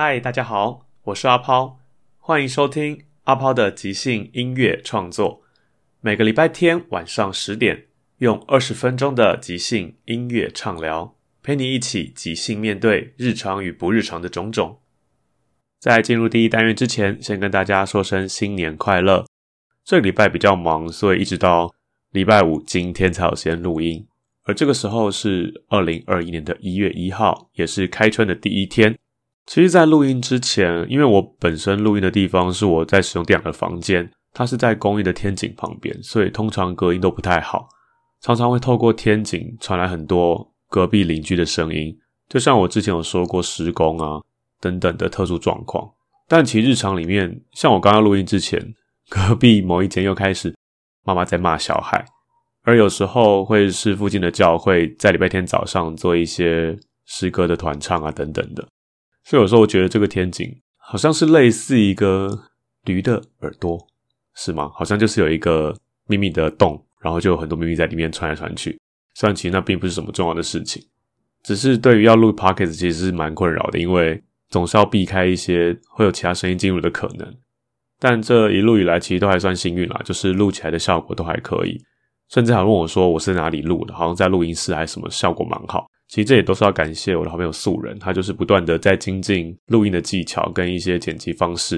嗨，大家好，我是阿抛，欢迎收听阿抛的即兴音乐创作。每个礼拜天晚上十点，用二十分钟的即兴音乐畅聊，陪你一起即兴面对日常与不日常的种种。在进入第一单元之前，先跟大家说声新年快乐。这个礼拜比较忙，所以一直到礼拜五今天才有时间录音。而这个时候是二零二一年的一月一号，也是开春的第一天。其实，在录音之前，因为我本身录音的地方是我在使用电脑的房间，它是在公寓的天井旁边，所以通常隔音都不太好，常常会透过天井传来很多隔壁邻居的声音，就像我之前有说过施工啊等等的特殊状况。但其实日常里面，像我刚刚录音之前，隔壁某一间又开始妈妈在骂小孩，而有时候会是附近的教会在礼拜天早上做一些诗歌的团唱啊等等的。所以有时候我觉得这个天井好像是类似一个驴的耳朵，是吗？好像就是有一个秘密的洞，然后就有很多秘密在里面传来传去。虽然其实那并不是什么重要的事情，只是对于要录 podcast 其实是蛮困扰的，因为总是要避开一些会有其他声音进入的可能。但这一路以来其实都还算幸运啦，就是录起来的效果都还可以，甚至还问我说我是哪里录的，好像在录音室还是什么，效果蛮好。其实这也都是要感谢我的好朋友素人，他就是不断的在精进录音的技巧跟一些剪辑方式，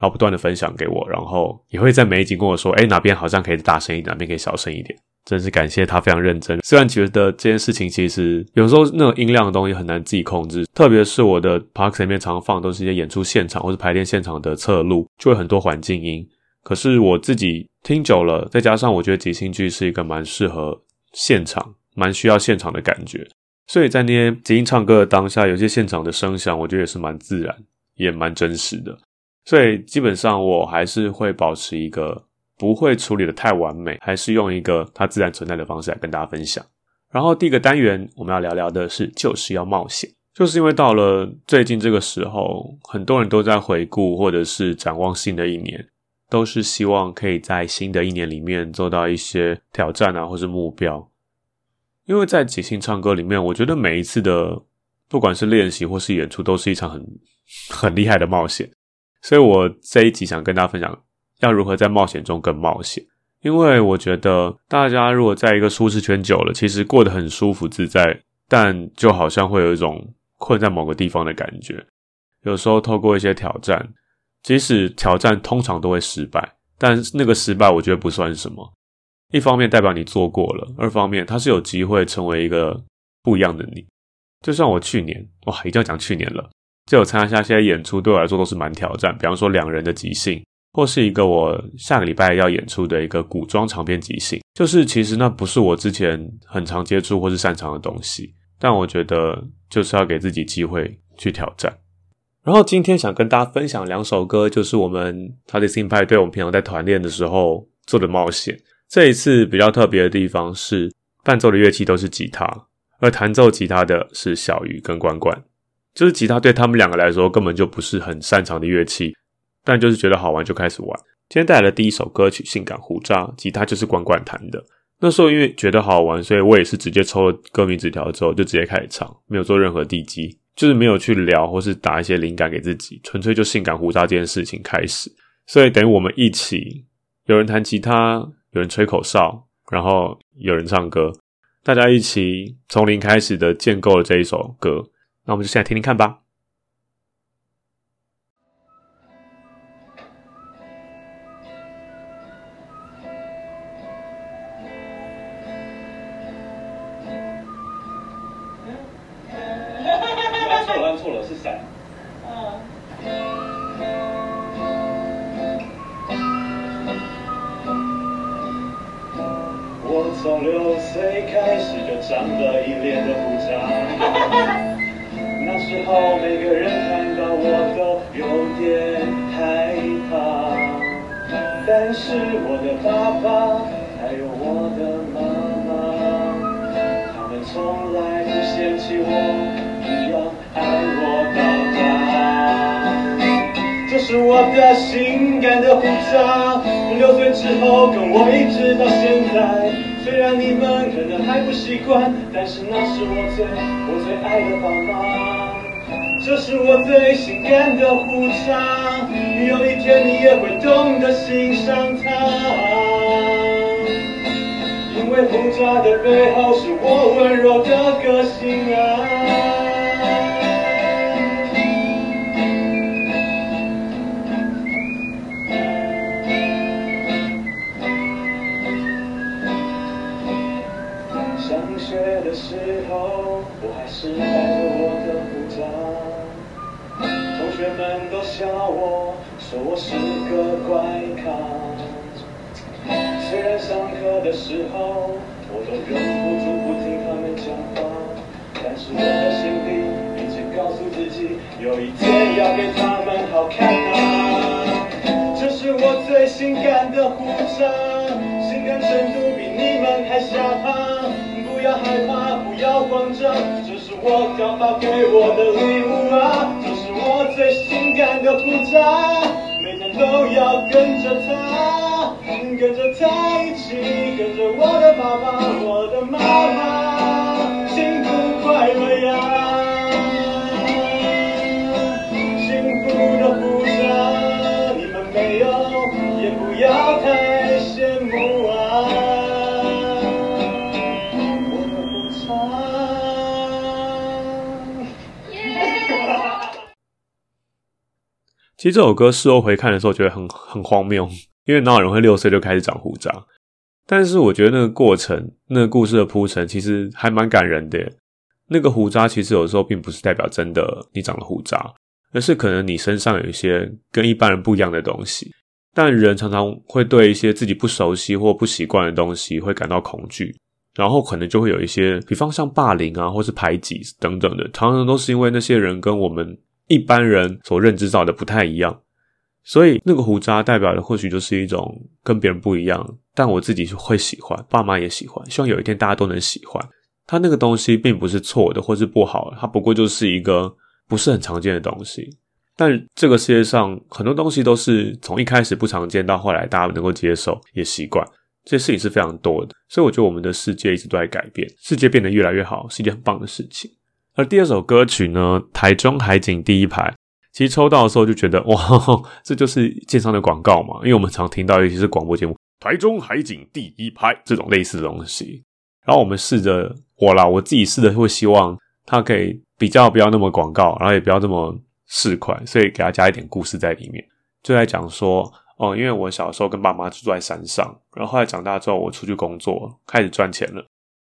然后不断的分享给我，然后也会在每一集跟我说，哎，哪边好像可以大声一点，哪边可以小声一点，真是感谢他非常认真。虽然觉得这件事情其实有时候那种音量的东西很难自己控制，特别是我的 park 里面常放都是一些演出现场或是排练现场的侧录，就会很多环境音。可是我自己听久了，再加上我觉得即兴剧是一个蛮适合现场、蛮需要现场的感觉。所以在那些即兴唱歌的当下，有些现场的声响，我觉得也是蛮自然，也蛮真实的。所以基本上我还是会保持一个不会处理的太完美，还是用一个它自然存在的方式来跟大家分享。然后第一个单元我们要聊聊的是，就是要冒险，就是因为到了最近这个时候，很多人都在回顾或者是展望新的一年，都是希望可以在新的一年里面做到一些挑战啊，或是目标。因为在即兴唱歌里面，我觉得每一次的不管是练习或是演出，都是一场很很厉害的冒险。所以我这一集想跟大家分享，要如何在冒险中更冒险。因为我觉得大家如果在一个舒适圈久了，其实过得很舒服自在，但就好像会有一种困在某个地方的感觉。有时候透过一些挑战，即使挑战通常都会失败，但那个失败我觉得不算什么。一方面代表你做过了，二方面它是有机会成为一个不一样的你。就像我去年，哇，一定要讲去年了，就有参加一下些演出，对我来说都是蛮挑战。比方说两人的即兴，或是一个我下个礼拜要演出的一个古装长篇即兴，就是其实那不是我之前很常接触或是擅长的东西，但我觉得就是要给自己机会去挑战。然后今天想跟大家分享两首歌，就是我们他的新派对我们平常在团练的时候做的冒险。这一次比较特别的地方是，伴奏的乐器都是吉他，而弹奏吉他的是小鱼跟关关。就是吉他对他们两个来说根本就不是很擅长的乐器，但就是觉得好玩就开始玩。今天带来的第一首歌曲《性感胡渣》，吉他就是关关弹的。那时候因为觉得好玩，所以我也是直接抽了歌名纸条之后就直接开始唱，没有做任何地基，就是没有去聊或是打一些灵感给自己，纯粹就性感胡渣这件事情开始。所以等于我们一起。有人弹吉他，有人吹口哨，然后有人唱歌，大家一起从零开始的建构了这一首歌。那我们就现在听听看吧。从六岁开始就长了一脸的胡渣，那时候每个人看到我都有点害怕，但是我的爸爸还有我的妈妈，他们从来不嫌弃我，一样爱我到大。这是我的性感的胡渣，从六岁之后跟我一直到现在。虽然你们可能还不习惯，但是那是我最我最爱的爸妈。这是我最性感的胡渣，有一天你也会懂得欣赏它。因为胡渣的背后是我温柔的个性啊。中学的时候，我还是带着我的护照，同学们都笑我，说我是个怪咖。虽然上课的时候，我都忍不住不听他们讲话，但是我的心里一直告诉自己，有一天要给他们好看啊。这是我最性感的护照，性感程度比你们还下趴，不要害怕，不要慌张。这是我爸妈给我的礼物啊，这是我最性感的护照，每天都要跟着他，跟着他一起，跟着我的爸爸，我的妈妈，其实这首歌事后回看的时候，觉得很很荒谬，因为哪有人会六岁就开始长胡渣？但是我觉得那个过程，那个故事的铺陈，其实还蛮感人的。那个胡渣其实有时候并不是代表真的你长了胡渣，而是可能你身上有一些跟一般人不一样的东西。但人常常会对一些自己不熟悉或不习惯的东西会感到恐惧，然后可能就会有一些，比方像霸凌啊，或是排挤等等的，常常都是因为那些人跟我们。一般人所认知到的不太一样，所以那个胡渣代表的或许就是一种跟别人不一样，但我自己会喜欢，爸妈也喜欢，希望有一天大家都能喜欢。他那个东西并不是错的，或是不好，它不过就是一个不是很常见的东西。但这个世界上很多东西都是从一开始不常见到后来大家能够接受也习惯，这些事情是非常多的。所以我觉得我们的世界一直都在改变，世界变得越来越好是一件很棒的事情。而第二首歌曲呢，《台中海景第一排》，其实抽到的时候就觉得，哇，这就是建商的广告嘛。因为我们常听到，尤其是广播节目，《台中海景第一排》这种类似的东西。然后我们试着，我啦，我自己试着会希望它可以比较不要那么广告，然后也不要这么市侩，所以给它加一点故事在里面。就在讲说，哦，因为我小时候跟爸妈住在山上，然后后来长大之后，我出去工作，开始赚钱了。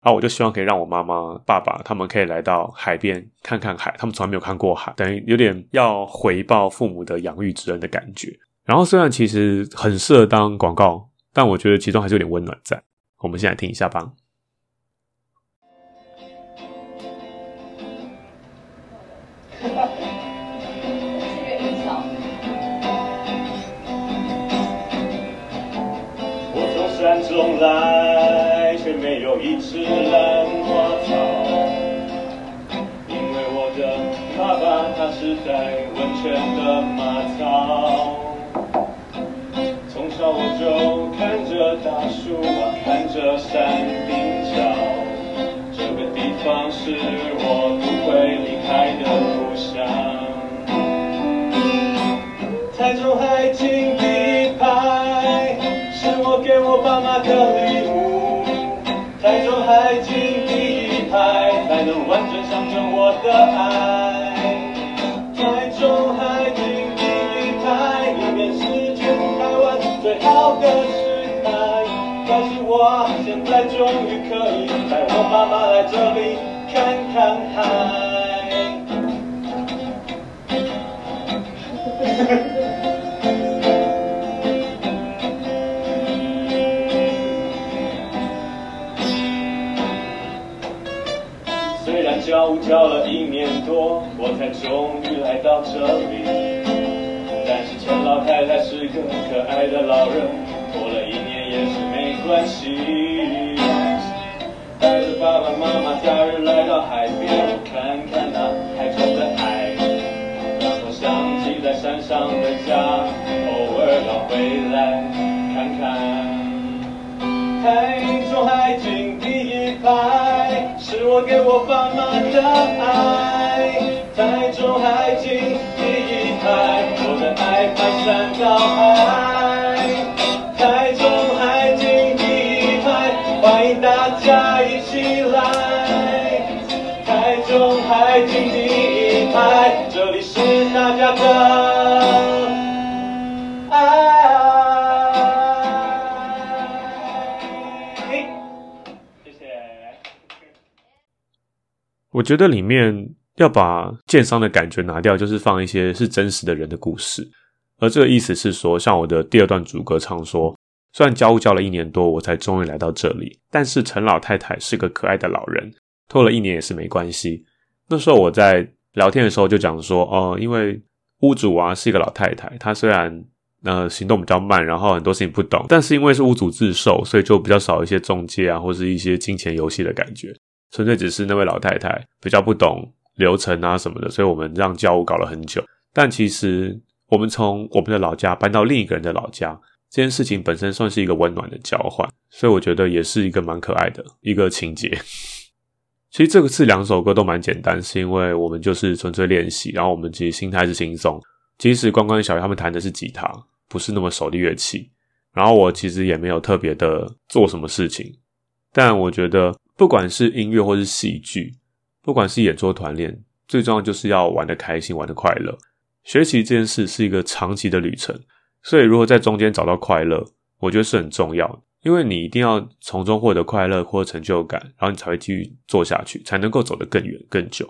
啊我就希望可以让我妈妈、爸爸他们可以来到海边看看海，他们从来没有看过海，等于有点要回报父母的养育之恩的感觉。然后虽然其实很适合当广告，但我觉得其中还是有点温暖在。我们先来听一下吧。我从山中来。就看着大树啊，看着山顶角，这个地方是我不会离开的故乡。台中海景第一排。是我给我爸妈的礼物。台中海景第一排，才能完整象征我的爱。好的时代。但是我现在终于可以带我妈妈来这里看看海。虽然教舞教了一年多，我才终于来到这里。但是陈老太太是个可爱的老人，过了一年也是没关系。带着爸爸妈妈假日来到海边，我看看那海中的海，让我想起在山上的家，偶尔要回来看看。台中海景第一排，是我给我爸妈的爱。台中海景排山到海。台中海景第一排，欢迎大家一起来。台中海景第一排，这里是大家的爱。谢谢。我觉得里面要把建商的感觉拿掉，就是放一些是真实的人的故事。而这个意思是说，像我的第二段主歌唱说，虽然教务教了一年多，我才终于来到这里，但是陈老太太是个可爱的老人，拖了一年也是没关系。那时候我在聊天的时候就讲说，哦、因为屋主啊是一个老太太，她虽然呃行动比较慢，然后很多事情不懂，但是因为是屋主自售，所以就比较少一些中介啊，或是一些金钱游戏的感觉。纯粹只是那位老太太比较不懂流程啊什么的，所以我们让教务搞了很久。但其实我们从我们的老家搬到另一个人的老家，这件事情本身算是一个温暖的交换，所以我觉得也是一个蛮可爱的一个情节。其实这个次两首歌都蛮简单，是因为我们就是纯粹练习，然后我们其实心态是轻松。即使关关小鱼他们弹的是吉他，不是那么熟的乐器，然后我其实也没有特别的做什么事情，但我觉得不管是音乐或是戏剧，不管是演出团练，最重要就是要玩的开心，玩的快乐。学习这件事是一个长期的旅程，所以如何在中间找到快乐，我觉得是很重要。因为你一定要从中获得快乐或成就感，然后你才会继续做下去，才能够走得更远更久。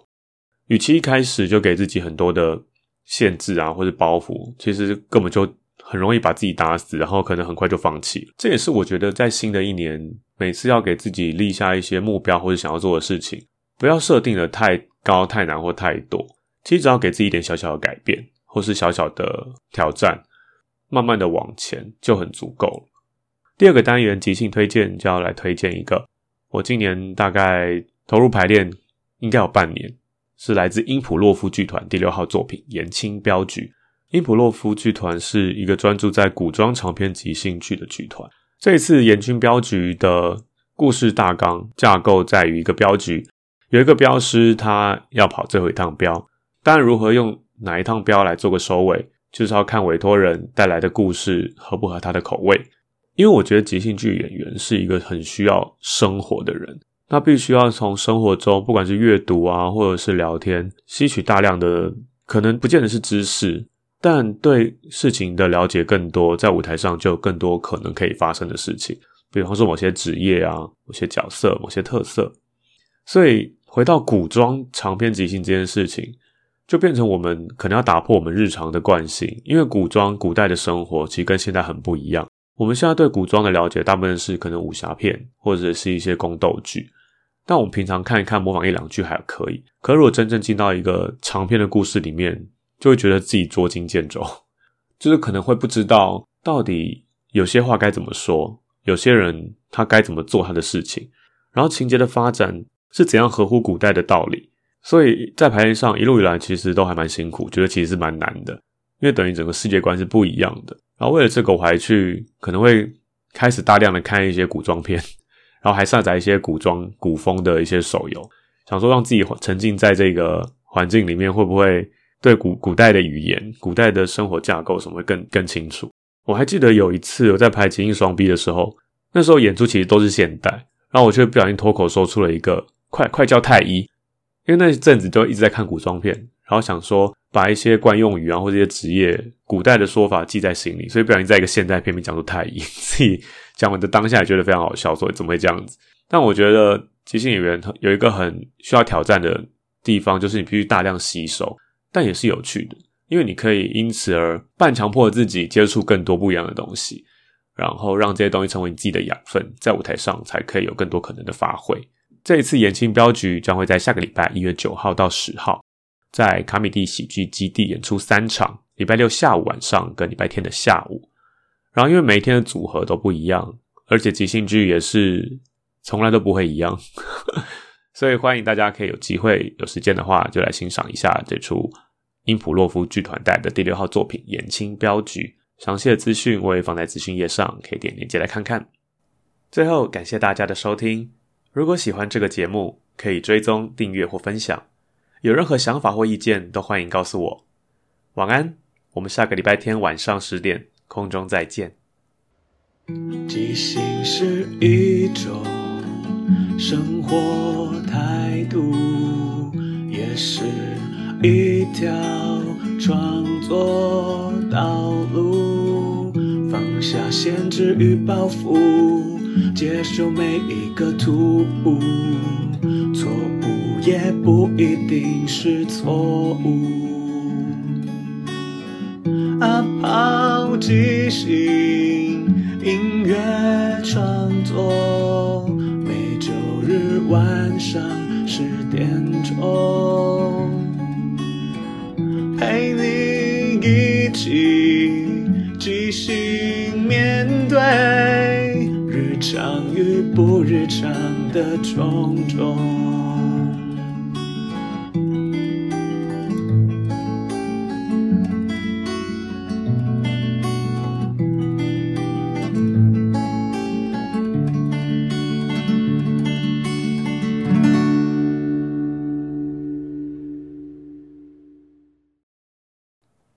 与其一开始就给自己很多的限制啊，或者包袱，其实根本就很容易把自己打死，然后可能很快就放弃。这也是我觉得在新的一年，每次要给自己立下一些目标或者想要做的事情，不要设定的太高、太难或太多。其实只要给自己一点小小的改变，或是小小的挑战，慢慢的往前就很足够了。第二个单元即兴推荐就要来推荐一个，我今年大概投入排练应该有半年，是来自因普洛夫剧团第六号作品《延青镖局》。因普洛夫剧团是一个专注在古装长篇即兴剧的剧团。这一次《延青镖局》的故事大纲架构在于一个镖局，有一个镖师他要跑最后一趟镖，当然如何用哪一趟镖来做个收尾，就是要看委托人带来的故事合不合他的口味。因为我觉得即兴剧演员是一个很需要生活的人，他必须要从生活中，不管是阅读啊，或者是聊天，吸取大量的可能不见得是知识，但对事情的了解更多，在舞台上就有更多可能可以发生的事情，比方说某些职业啊、某些角色、某些特色。所以回到古装长篇即兴这件事情，就变成我们可能要打破我们日常的惯性，因为古装古代的生活其实跟现在很不一样。我们现在对古装的了解，大部分是可能武侠片或者是一些宫斗剧，但我们平常看一看、模仿一两句还可以。可如果真正进到一个长篇的故事里面，就会觉得自己捉襟见肘，就是可能会不知道到底有些话该怎么说，有些人他该怎么做他的事情，然后情节的发展是怎样合乎古代的道理。所以在排练上一路以来，其实都还蛮辛苦，觉得其实是蛮难的，因为等于整个世界观是不一样的。然后为了这个，我还去可能会开始大量的看一些古装片，然后还下载一些古装古风的一些手游，想说让自己沉浸在这个环境里面，会不会对古古代的语言、古代的生活架构什么会更更清楚？我还记得有一次我在拍《情印双 B》的时候，那时候演出其实都是现代，然后我却不小心脱口说出了一个“快快叫太医”，因为那阵子就一直在看古装片，然后想说把一些惯用语啊或这些职业古代的说法记在心里，所以不小心在一个现代片面讲出太医，自己讲完的当下也觉得非常好笑，说怎么会这样子？但我觉得即兴演员有一个很需要挑战的地方，就是你必须大量吸收，但也是有趣的。因为你可以因此而半强迫自己接触更多不一样的东西，然后让这些东西成为你自己的养分，在舞台上才可以有更多可能的发挥。这一次演青镖局将会在下个礼拜一月九号到十号，在卡米蒂喜剧基地演出三场，礼拜六下午晚上跟礼拜天的下午。然后因为每一天的组合都不一样，而且即兴剧也是从来都不会一样，所以欢迎大家可以有机会有时间的话就来欣赏一下这出。因普洛夫剧团带的第六号作品《眼青镖局》，详细的资讯我也放在资讯页上，可以点链接来看看。最后，感谢大家的收听。如果喜欢这个节目，可以追踪、订阅或分享。有任何想法或意见，都欢迎告诉我。晚安，我们下个礼拜天晚上十点空中再见。即兴是一种生活态度，也是。一条创作道路，放下限制与包袱，接受每一个突兀，错误也不一定是错误。阿抛即兴音乐创作，每周日晚上十点钟。陪你一起相遇不日常的种种。